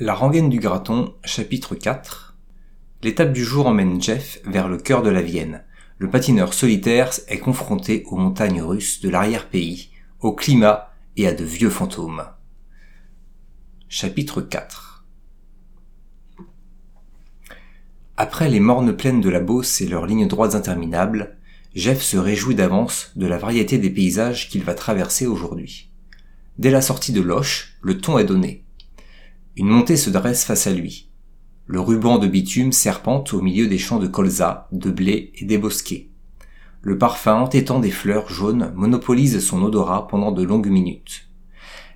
La rengaine du graton, chapitre 4 L'étape du jour emmène Jeff vers le cœur de la Vienne. Le patineur solitaire est confronté aux montagnes russes de l'arrière-pays, au climat et à de vieux fantômes. Chapitre 4 Après les mornes plaines de la Beauce et leurs lignes droites interminables, Jeff se réjouit d'avance de la variété des paysages qu'il va traverser aujourd'hui. Dès la sortie de Loche, le ton est donné. Une montée se dresse face à lui. Le ruban de bitume serpente au milieu des champs de colza, de blé et des bosquets. Le parfum entêtant des fleurs jaunes monopolise son odorat pendant de longues minutes.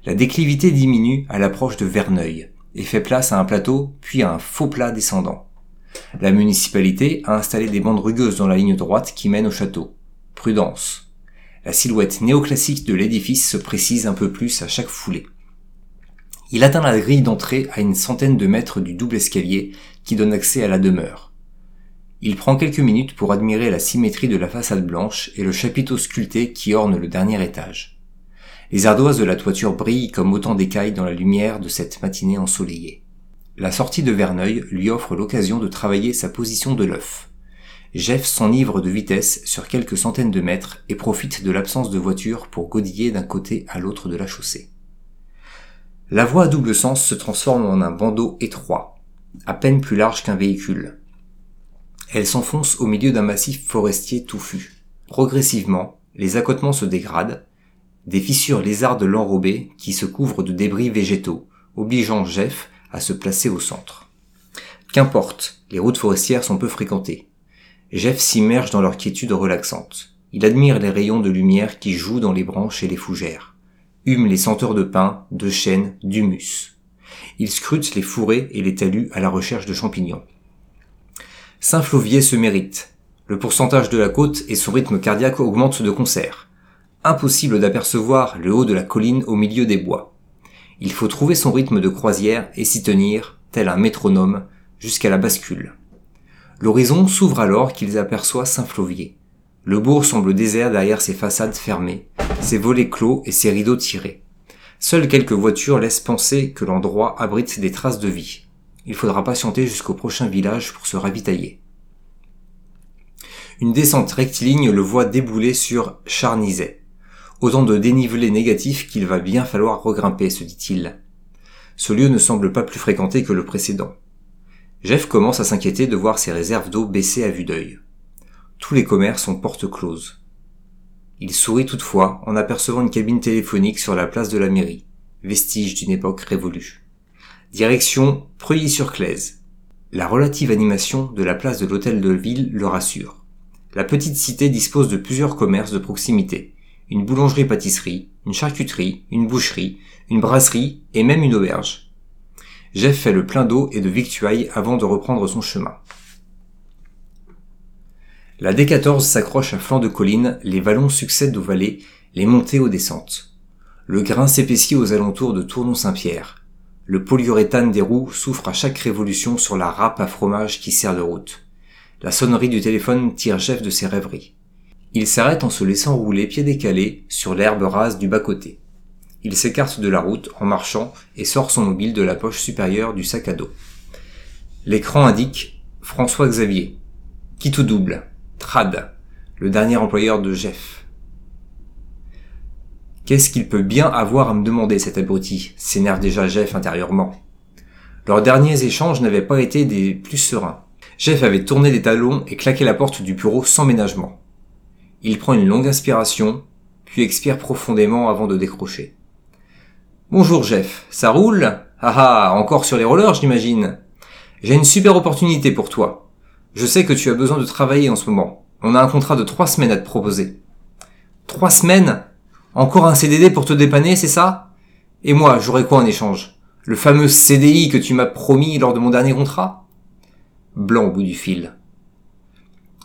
La déclivité diminue à l'approche de Verneuil et fait place à un plateau puis à un faux plat descendant. La municipalité a installé des bandes rugueuses dans la ligne droite qui mène au château. Prudence. La silhouette néoclassique de l'édifice se précise un peu plus à chaque foulée. Il atteint la grille d'entrée à une centaine de mètres du double escalier qui donne accès à la demeure. Il prend quelques minutes pour admirer la symétrie de la façade blanche et le chapiteau sculpté qui orne le dernier étage. Les ardoises de la toiture brillent comme autant d'écailles dans la lumière de cette matinée ensoleillée. La sortie de Verneuil lui offre l'occasion de travailler sa position de l'œuf. Jeff s'enivre de vitesse sur quelques centaines de mètres et profite de l'absence de voiture pour godiller d'un côté à l'autre de la chaussée. La voie à double sens se transforme en un bandeau étroit, à peine plus large qu'un véhicule. Elle s'enfonce au milieu d'un massif forestier touffu. Progressivement, les accotements se dégradent, des fissures lézardes l'enrobées qui se couvrent de débris végétaux, obligeant Jeff à se placer au centre. Qu'importe, les routes forestières sont peu fréquentées. Jeff s'immerge dans leur quiétude relaxante. Il admire les rayons de lumière qui jouent dans les branches et les fougères les senteurs de pin, de chêne, d'humus. Il scrute les fourrés et les talus à la recherche de champignons. Saint-Flovier se mérite. Le pourcentage de la côte et son rythme cardiaque augmentent de concert. Impossible d'apercevoir le haut de la colline au milieu des bois. Il faut trouver son rythme de croisière et s'y tenir, tel un métronome, jusqu'à la bascule. L'horizon s'ouvre alors qu'ils aperçoivent Saint-Flovier. Le bourg semble désert derrière ses façades fermées, ses volets clos et ses rideaux tirés. Seules quelques voitures laissent penser que l'endroit abrite des traces de vie. Il faudra patienter jusqu'au prochain village pour se ravitailler. Une descente rectiligne le voit débouler sur Charnizet. Autant de dénivelés négatifs qu'il va bien falloir regrimper, se dit-il. Ce lieu ne semble pas plus fréquenté que le précédent. Jeff commence à s'inquiéter de voir ses réserves d'eau baisser à vue d'œil. Tous les commerces sont porte closes. Il sourit toutefois en apercevant une cabine téléphonique sur la place de la mairie, vestige d'une époque révolue. Direction Preuilly-sur-Claise. La relative animation de la place de l'hôtel de ville le rassure. La petite cité dispose de plusieurs commerces de proximité. Une boulangerie-pâtisserie, une charcuterie, une boucherie, une brasserie et même une auberge. Jeff fait le plein d'eau et de victuailles avant de reprendre son chemin. La D14 s'accroche à flanc de colline, les vallons succèdent aux vallées, les montées aux descentes. Le grain s'épaissit aux alentours de Tournon-Saint-Pierre. Le polyuréthane des roues souffre à chaque révolution sur la râpe à fromage qui sert de route. La sonnerie du téléphone tire Jeff de ses rêveries. Il s'arrête en se laissant rouler pied décalé sur l'herbe rase du bas-côté. Il s'écarte de la route en marchant et sort son mobile de la poche supérieure du sac à dos. L'écran indique François Xavier. Qui tout double Trad, le dernier employeur de Jeff. Qu'est-ce qu'il peut bien avoir à me demander, cet abruti? S'énerve déjà Jeff intérieurement. Leurs derniers échanges n'avaient pas été des plus sereins. Jeff avait tourné les talons et claqué la porte du bureau sans ménagement. Il prend une longue inspiration, puis expire profondément avant de décrocher. Bonjour Jeff, ça roule? Ah ah, encore sur les rollers j'imagine. J'ai une super opportunité pour toi. Je sais que tu as besoin de travailler en ce moment. On a un contrat de trois semaines à te proposer. Trois semaines? Encore un CDD pour te dépanner, c'est ça? Et moi, j'aurais quoi en échange? Le fameux CDI que tu m'as promis lors de mon dernier contrat? Blanc au bout du fil.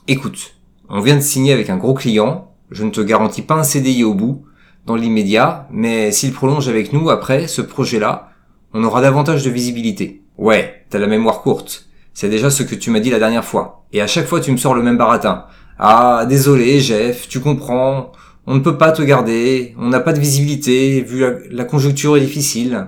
Écoute, on vient de signer avec un gros client, je ne te garantis pas un CDI au bout, dans l'immédiat, mais s'il prolonge avec nous après ce projet-là, on aura davantage de visibilité. Ouais, t'as la mémoire courte. C'est déjà ce que tu m'as dit la dernière fois. Et à chaque fois, tu me sors le même baratin. Ah, désolé, Jeff, tu comprends. On ne peut pas te garder. On n'a pas de visibilité, vu la, conjoncture est difficile.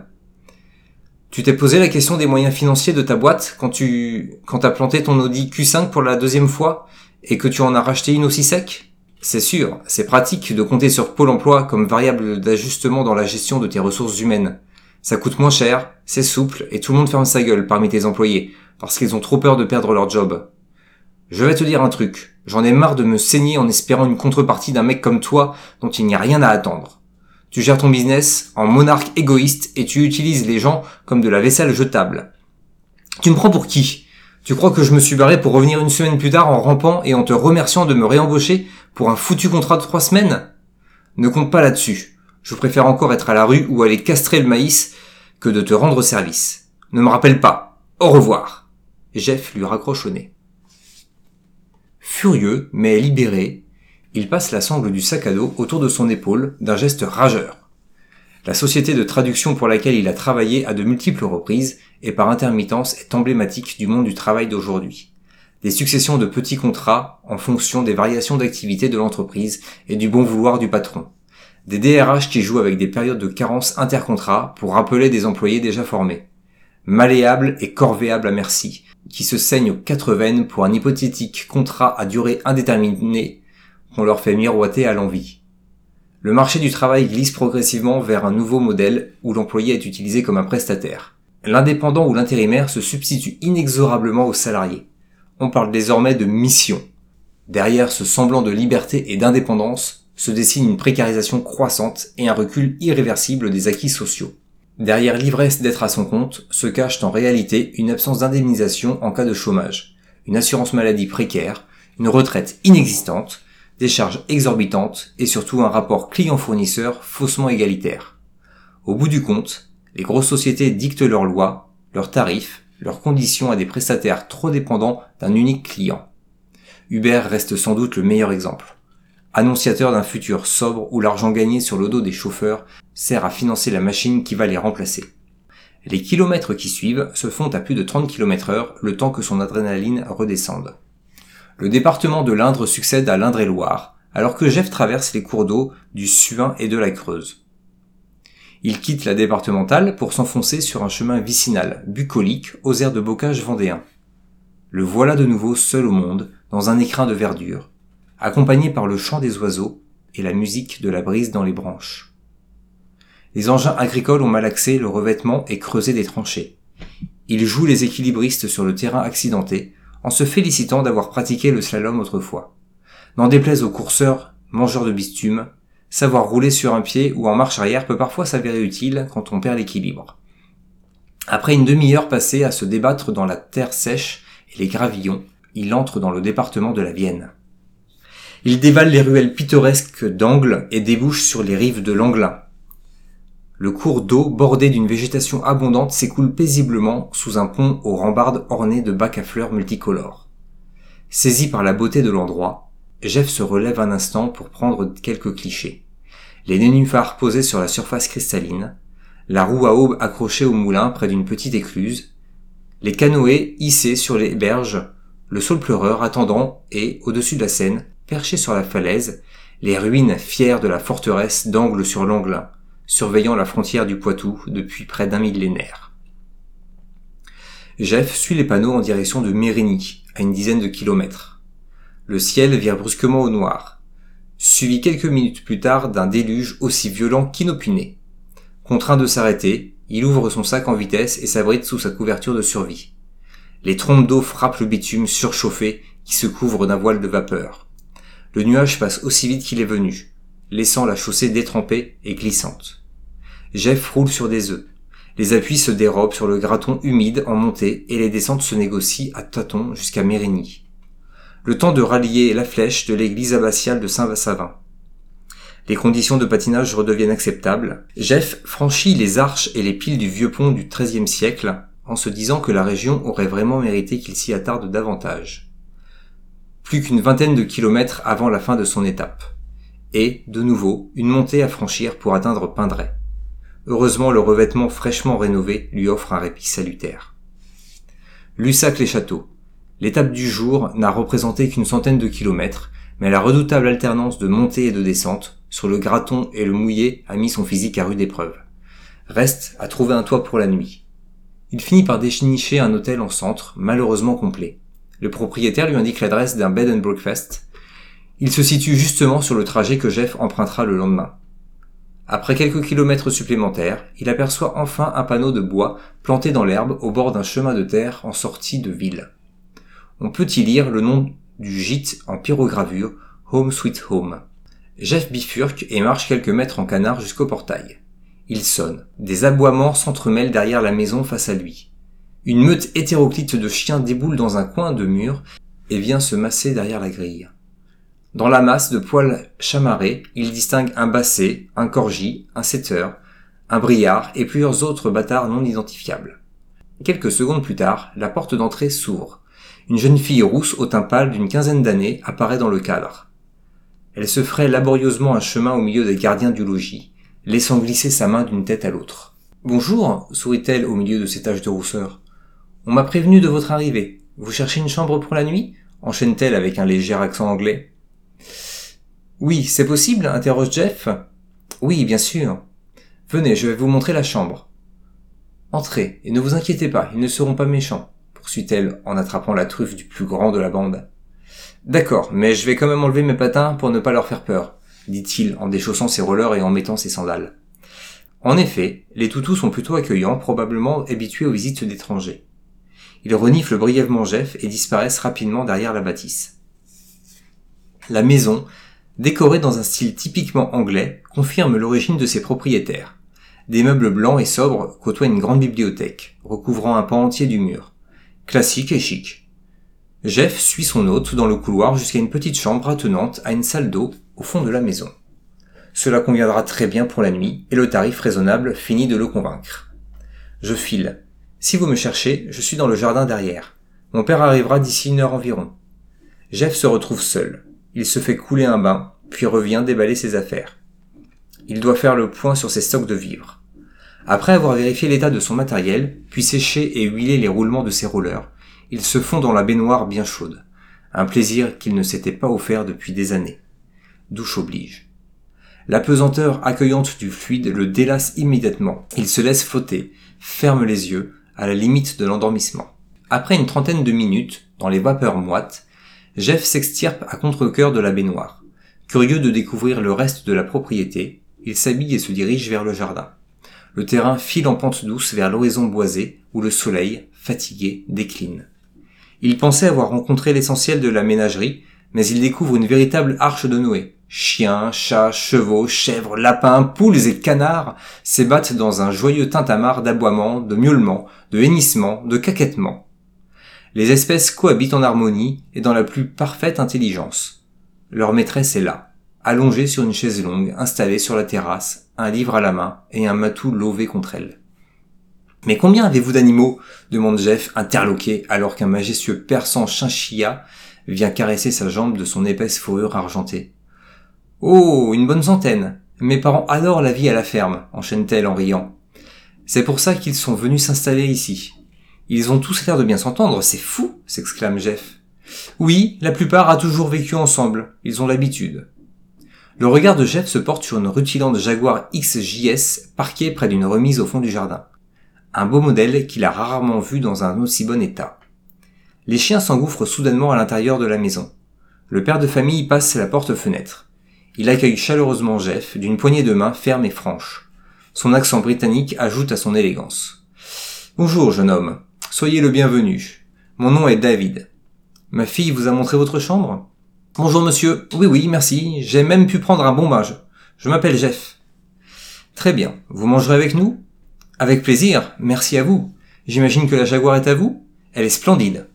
Tu t'es posé la question des moyens financiers de ta boîte quand tu quand as planté ton Audi Q5 pour la deuxième fois et que tu en as racheté une aussi sec? C'est sûr, c'est pratique de compter sur Pôle emploi comme variable d'ajustement dans la gestion de tes ressources humaines. Ça coûte moins cher, c'est souple et tout le monde ferme sa gueule parmi tes employés parce qu'ils ont trop peur de perdre leur job. Je vais te dire un truc, j'en ai marre de me saigner en espérant une contrepartie d'un mec comme toi dont il n'y a rien à attendre. Tu gères ton business en monarque égoïste et tu utilises les gens comme de la vaisselle jetable. Tu me prends pour qui? Tu crois que je me suis barré pour revenir une semaine plus tard en rampant et en te remerciant de me réembaucher pour un foutu contrat de trois semaines? Ne compte pas là-dessus. Je préfère encore être à la rue ou aller castrer le maïs que de te rendre service. Ne me rappelle pas. Au revoir. Jeff lui raccroche au nez. Furieux, mais libéré, il passe la sangle du sac à dos autour de son épaule d'un geste rageur. La société de traduction pour laquelle il a travaillé à de multiples reprises et par intermittence est emblématique du monde du travail d'aujourd'hui. Des successions de petits contrats en fonction des variations d'activité de l'entreprise et du bon vouloir du patron. Des DRH qui jouent avec des périodes de carence intercontrat pour rappeler des employés déjà formés. Malléables et corvéables à merci, qui se saignent aux quatre veines pour un hypothétique contrat à durée indéterminée on leur fait miroiter à l'envie. Le marché du travail glisse progressivement vers un nouveau modèle où l'employé est utilisé comme un prestataire. L'indépendant ou l'intérimaire se substitue inexorablement au salarié. On parle désormais de mission. Derrière ce semblant de liberté et d'indépendance se dessine une précarisation croissante et un recul irréversible des acquis sociaux. Derrière l'ivresse d'être à son compte se cache en réalité une absence d'indemnisation en cas de chômage, une assurance maladie précaire, une retraite inexistante, des charges exorbitantes et surtout un rapport client-fournisseur faussement égalitaire. Au bout du compte, les grosses sociétés dictent leurs lois, leurs tarifs, leurs conditions à des prestataires trop dépendants d'un unique client. Uber reste sans doute le meilleur exemple. Annonciateur d'un futur sobre où l'argent gagné sur le dos des chauffeurs sert à financer la machine qui va les remplacer. Les kilomètres qui suivent se font à plus de 30 km heure le temps que son adrénaline redescende. Le département de l'Indre succède à l'Indre-et-Loire, alors que Jeff traverse les cours d'eau du Suin et de la Creuse. Il quitte la départementale pour s'enfoncer sur un chemin vicinal, bucolique, aux airs de bocage vendéen. Le voilà de nouveau seul au monde, dans un écrin de verdure, accompagné par le chant des oiseaux et la musique de la brise dans les branches. Les engins agricoles ont malaxé le revêtement et creusé des tranchées. Il joue les équilibristes sur le terrain accidenté, en se félicitant d'avoir pratiqué le slalom autrefois. N'en déplaise aux courseurs, mangeurs de bitume, savoir rouler sur un pied ou en marche arrière peut parfois s'avérer utile quand on perd l'équilibre. Après une demi-heure passée à se débattre dans la terre sèche et les gravillons, il entre dans le département de la Vienne. Il dévale les ruelles pittoresques d'Angle et débouche sur les rives de l'Anglin, le cours d'eau, bordé d'une végétation abondante, s'écoule paisiblement sous un pont aux rambardes ornées de bacs à fleurs multicolores. Saisi par la beauté de l'endroit, Jeff se relève un instant pour prendre quelques clichés. Les nénuphars posés sur la surface cristalline, la roue à aube accrochée au moulin près d'une petite écluse, les canoës hissés sur les berges, le saule pleureur attendant et, au-dessus de la Seine, perché sur la falaise, les ruines fières de la forteresse d'angle sur l'Anglin, surveillant la frontière du Poitou depuis près d'un millénaire. Jeff suit les panneaux en direction de Mérigny, à une dizaine de kilomètres. Le ciel vire brusquement au noir, suivi quelques minutes plus tard d'un déluge aussi violent qu'inopiné. Contraint de s'arrêter, il ouvre son sac en vitesse et s'abrite sous sa couverture de survie. Les trompes d'eau frappent le bitume surchauffé qui se couvre d'un voile de vapeur. Le nuage passe aussi vite qu'il est venu, laissant la chaussée détrempée et glissante. Jeff roule sur des œufs. Les appuis se dérobent sur le graton humide en montée et les descentes se négocient à tâtons jusqu'à Mérigny. Le temps de rallier la flèche de l'église abbatiale de Saint-Vassavin. Les conditions de patinage redeviennent acceptables. Jeff franchit les arches et les piles du vieux pont du XIIIe siècle en se disant que la région aurait vraiment mérité qu'il s'y attarde davantage. Plus qu'une vingtaine de kilomètres avant la fin de son étape et, de nouveau, une montée à franchir pour atteindre Pindray. Heureusement, le revêtement fraîchement rénové lui offre un répit salutaire. Lussac-les-Châteaux. L'étape du jour n'a représenté qu'une centaine de kilomètres, mais la redoutable alternance de montée et de descente, sur le graton et le mouillé, a mis son physique à rude épreuve. Reste à trouver un toit pour la nuit. Il finit par dénicher un hôtel en centre, malheureusement complet. Le propriétaire lui indique l'adresse d'un bed and breakfast. Il se situe justement sur le trajet que Jeff empruntera le lendemain. Après quelques kilomètres supplémentaires, il aperçoit enfin un panneau de bois planté dans l'herbe au bord d'un chemin de terre en sortie de ville. On peut y lire le nom du gîte en pyrogravure Home Sweet Home. Jeff bifurque et marche quelques mètres en canard jusqu'au portail. Il sonne. Des aboiements s'entremêlent derrière la maison face à lui. Une meute hétéroclite de chiens déboule dans un coin de mur et vient se masser derrière la grille. Dans la masse de poils chamarrés, il distingue un basset, un corgi, un setter, un briard et plusieurs autres bâtards non identifiables. Quelques secondes plus tard, la porte d'entrée s'ouvre. Une jeune fille rousse au teint pâle d'une quinzaine d'années apparaît dans le cadre. Elle se ferait laborieusement un chemin au milieu des gardiens du logis, laissant glisser sa main d'une tête à l'autre. Bonjour, sourit-elle au milieu de ses taches de rousseur. On m'a prévenu de votre arrivée. Vous cherchez une chambre pour la nuit? enchaîne-t-elle avec un léger accent anglais. Oui, c'est possible interroge Jeff. Oui, bien sûr. Venez, je vais vous montrer la chambre. Entrez, et ne vous inquiétez pas, ils ne seront pas méchants, poursuit-elle en attrapant la truffe du plus grand de la bande. D'accord, mais je vais quand même enlever mes patins pour ne pas leur faire peur, dit-il en déchaussant ses rollers et en mettant ses sandales. En effet, les toutous sont plutôt accueillants, probablement habitués aux visites d'étrangers. Ils reniflent brièvement Jeff et disparaissent rapidement derrière la bâtisse. La maison décoré dans un style typiquement anglais, confirme l'origine de ses propriétaires. Des meubles blancs et sobres côtoient une grande bibliothèque, recouvrant un pan entier du mur. Classique et chic. Jeff suit son hôte dans le couloir jusqu'à une petite chambre attenante à une salle d'eau au fond de la maison. Cela conviendra très bien pour la nuit, et le tarif raisonnable finit de le convaincre. Je file. Si vous me cherchez, je suis dans le jardin derrière. Mon père arrivera d'ici une heure environ. Jeff se retrouve seul. Il se fait couler un bain, puis revient déballer ses affaires. Il doit faire le point sur ses stocks de vivres. Après avoir vérifié l'état de son matériel, puis séché et huilé les roulements de ses rouleurs, il se fond dans la baignoire bien chaude. Un plaisir qu'il ne s'était pas offert depuis des années. Douche oblige. La pesanteur accueillante du fluide le délasse immédiatement. Il se laisse flotter, ferme les yeux, à la limite de l'endormissement. Après une trentaine de minutes, dans les vapeurs moites, Jeff s'extirpe à contre-cœur de la baignoire. Curieux de découvrir le reste de la propriété, il s'habille et se dirige vers le jardin. Le terrain file en pente douce vers l'horizon boisé où le soleil, fatigué, décline. Il pensait avoir rencontré l'essentiel de la ménagerie, mais il découvre une véritable arche de Noé. Chiens, chats, chevaux, chèvres, lapins, poules et canards s'ébattent dans un joyeux tintamarre d'aboiements, de miaulements, de hennissements, de caquettements. Les espèces cohabitent en harmonie et dans la plus parfaite intelligence. Leur maîtresse est là, allongée sur une chaise longue, installée sur la terrasse, un livre à la main et un matou lové contre elle. Mais combien avez-vous d'animaux? demande Jeff, interloqué, alors qu'un majestueux persan chinchilla vient caresser sa jambe de son épaisse fourrure argentée. Oh, une bonne centaine. Mes parents adorent la vie à la ferme, enchaîne-t-elle en riant. C'est pour ça qu'ils sont venus s'installer ici. Ils ont tous l'air de bien s'entendre, c'est fou s'exclame Jeff. Oui, la plupart a toujours vécu ensemble, ils ont l'habitude. Le regard de Jeff se porte sur une rutilante Jaguar XJS parquée près d'une remise au fond du jardin. Un beau modèle qu'il a rarement vu dans un aussi bon état. Les chiens s'engouffrent soudainement à l'intérieur de la maison. Le père de famille passe la porte-fenêtre. Il accueille chaleureusement Jeff d'une poignée de main ferme et franche. Son accent britannique ajoute à son élégance. Bonjour, jeune homme. Soyez le bienvenu. Mon nom est David. Ma fille vous a montré votre chambre? Bonjour monsieur. Oui oui, merci. J'ai même pu prendre un bon bain. Je, m'appelle Jeff. Très bien. Vous mangerez avec nous? Avec plaisir. Merci à vous. J'imagine que la Jaguar est à vous? Elle est splendide.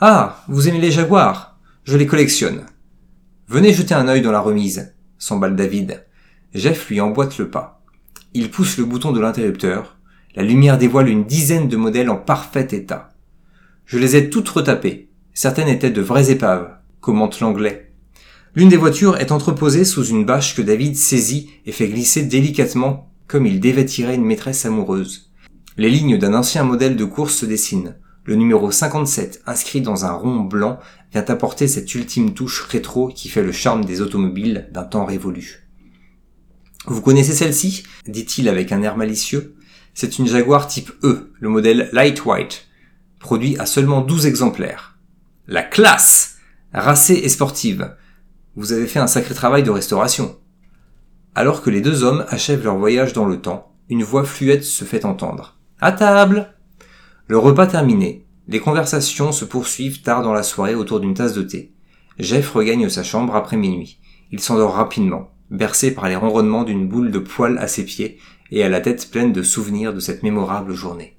Ah, vous aimez les Jaguars Je les collectionne. Venez jeter un œil dans la remise, s'emballe David. Jeff lui emboîte le pas. Il pousse le bouton de l'interrupteur, la lumière dévoile une dizaine de modèles en parfait état. Je les ai toutes retapées. Certaines étaient de vraies épaves, commente l'anglais. L'une des voitures est entreposée sous une bâche que David saisit et fait glisser délicatement comme il dévêtirait une maîtresse amoureuse. Les lignes d'un ancien modèle de course se dessinent. Le numéro 57, inscrit dans un rond blanc, vient apporter cette ultime touche rétro qui fait le charme des automobiles d'un temps révolu. Vous connaissez celle-ci? dit-il avec un air malicieux. C'est une Jaguar type E, le modèle Light White, produit à seulement 12 exemplaires. La classe Racée et sportive. Vous avez fait un sacré travail de restauration. Alors que les deux hommes achèvent leur voyage dans le temps, une voix fluette se fait entendre. À table Le repas terminé, les conversations se poursuivent tard dans la soirée autour d'une tasse de thé. Jeff regagne sa chambre après minuit. Il s'endort rapidement, bercé par les ronronnements d'une boule de poils à ses pieds et à la tête pleine de souvenirs de cette mémorable journée.